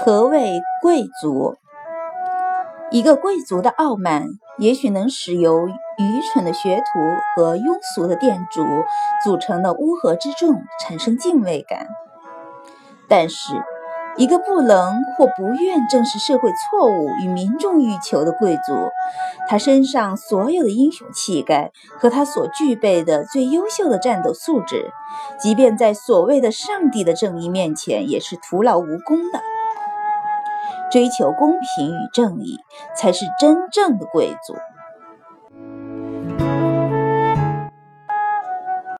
何谓贵族？一个贵族的傲慢，也许能使由愚蠢的学徒和庸俗的店主组成的乌合之众产生敬畏感。但是，一个不能或不愿正视社会错误与民众欲求的贵族，他身上所有的英雄气概和他所具备的最优秀的战斗素质，即便在所谓的上帝的正义面前，也是徒劳无功的。追求公平与正义，才是真正的贵族。